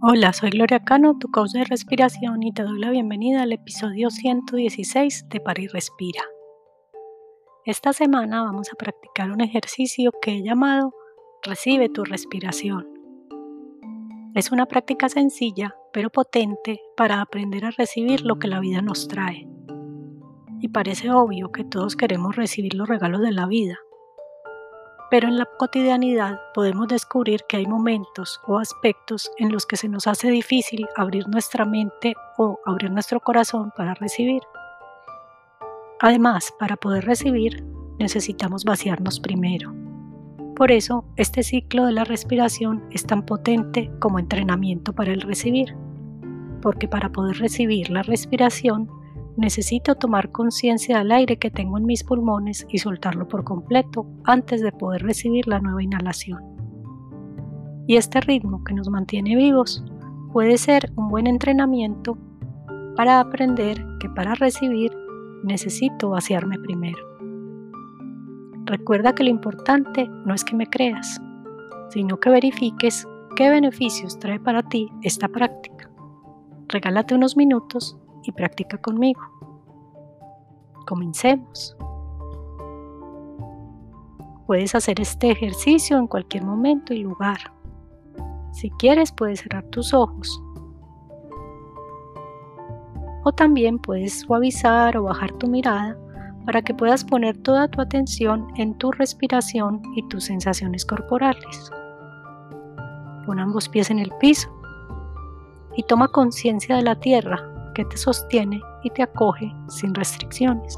Hola, soy Gloria Cano, tu coach de respiración y te doy la bienvenida al episodio 116 de Para y Respira. Esta semana vamos a practicar un ejercicio que he llamado Recibe tu respiración. Es una práctica sencilla pero potente para aprender a recibir lo que la vida nos trae. Y parece obvio que todos queremos recibir los regalos de la vida, pero en la cotidianidad podemos descubrir que hay momentos o aspectos en los que se nos hace difícil abrir nuestra mente o abrir nuestro corazón para recibir. Además, para poder recibir, necesitamos vaciarnos primero. Por eso, este ciclo de la respiración es tan potente como entrenamiento para el recibir, porque para poder recibir la respiración Necesito tomar conciencia del aire que tengo en mis pulmones y soltarlo por completo antes de poder recibir la nueva inhalación. Y este ritmo que nos mantiene vivos puede ser un buen entrenamiento para aprender que para recibir necesito vaciarme primero. Recuerda que lo importante no es que me creas, sino que verifiques qué beneficios trae para ti esta práctica. Regálate unos minutos y practica conmigo. Comencemos. Puedes hacer este ejercicio en cualquier momento y lugar. Si quieres puedes cerrar tus ojos. O también puedes suavizar o bajar tu mirada para que puedas poner toda tu atención en tu respiración y tus sensaciones corporales. Pon ambos pies en el piso y toma conciencia de la tierra que te sostiene y te acoge sin restricciones.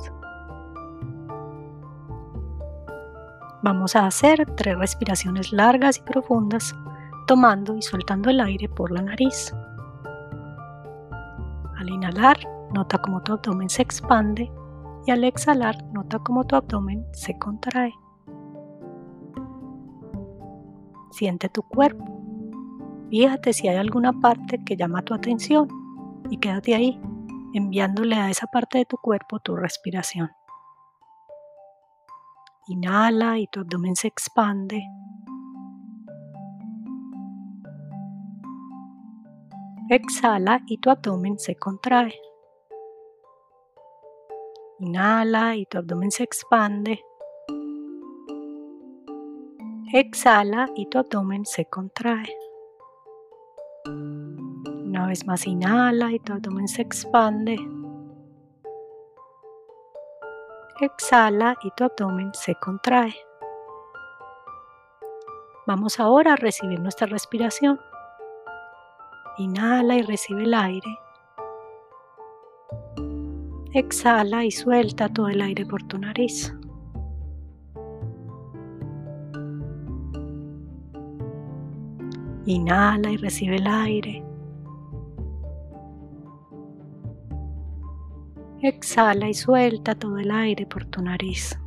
Vamos a hacer tres respiraciones largas y profundas, tomando y soltando el aire por la nariz. Al inhalar, nota cómo tu abdomen se expande y al exhalar, nota cómo tu abdomen se contrae. Siente tu cuerpo. Fíjate si hay alguna parte que llama tu atención y quédate ahí, enviándole a esa parte de tu cuerpo tu respiración. Inhala y tu abdomen se expande. Exhala y tu abdomen se contrae. Inhala y tu abdomen se expande. Exhala y tu abdomen se contrae. Una vez más inhala y tu abdomen se expande. Exhala y tu abdomen se contrae. Vamos ahora a recibir nuestra respiración. Inhala y recibe el aire. Exhala y suelta todo el aire por tu nariz. Inhala y recibe el aire. Exhala y suelta todo el aire por tu nariz.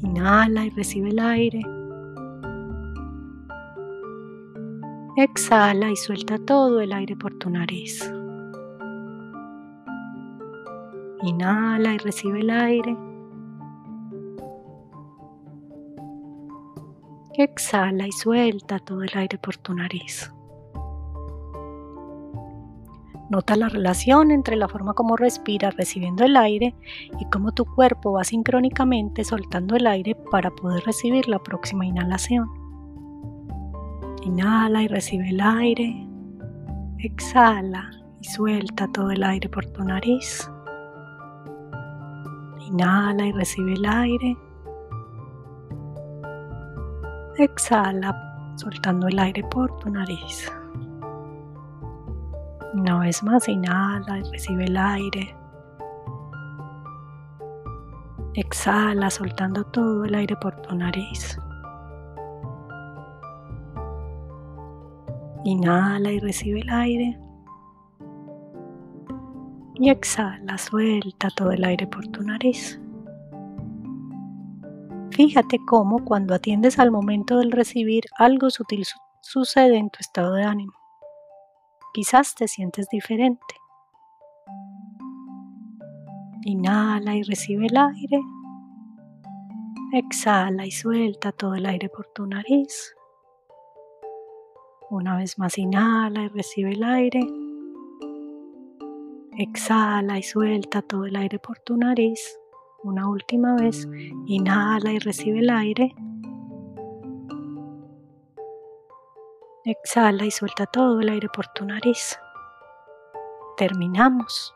Inhala y recibe el aire. Exhala y suelta todo el aire por tu nariz. Inhala y recibe el aire. Exhala y suelta todo el aire por tu nariz. Nota la relación entre la forma como respiras recibiendo el aire y cómo tu cuerpo va sincrónicamente soltando el aire para poder recibir la próxima inhalación. Inhala y recibe el aire. Exhala y suelta todo el aire por tu nariz. Inhala y recibe el aire. Exhala soltando el aire por tu nariz. Una vez más, inhala y recibe el aire. Exhala soltando todo el aire por tu nariz. Inhala y recibe el aire. Y exhala, suelta todo el aire por tu nariz. Fíjate cómo cuando atiendes al momento del recibir algo sutil sucede en tu estado de ánimo quizás te sientes diferente. Inhala y recibe el aire. Exhala y suelta todo el aire por tu nariz. Una vez más inhala y recibe el aire. Exhala y suelta todo el aire por tu nariz. Una última vez, inhala y recibe el aire. Exhala y suelta todo el aire por tu nariz. Terminamos.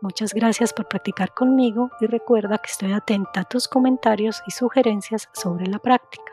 Muchas gracias por practicar conmigo y recuerda que estoy atenta a tus comentarios y sugerencias sobre la práctica.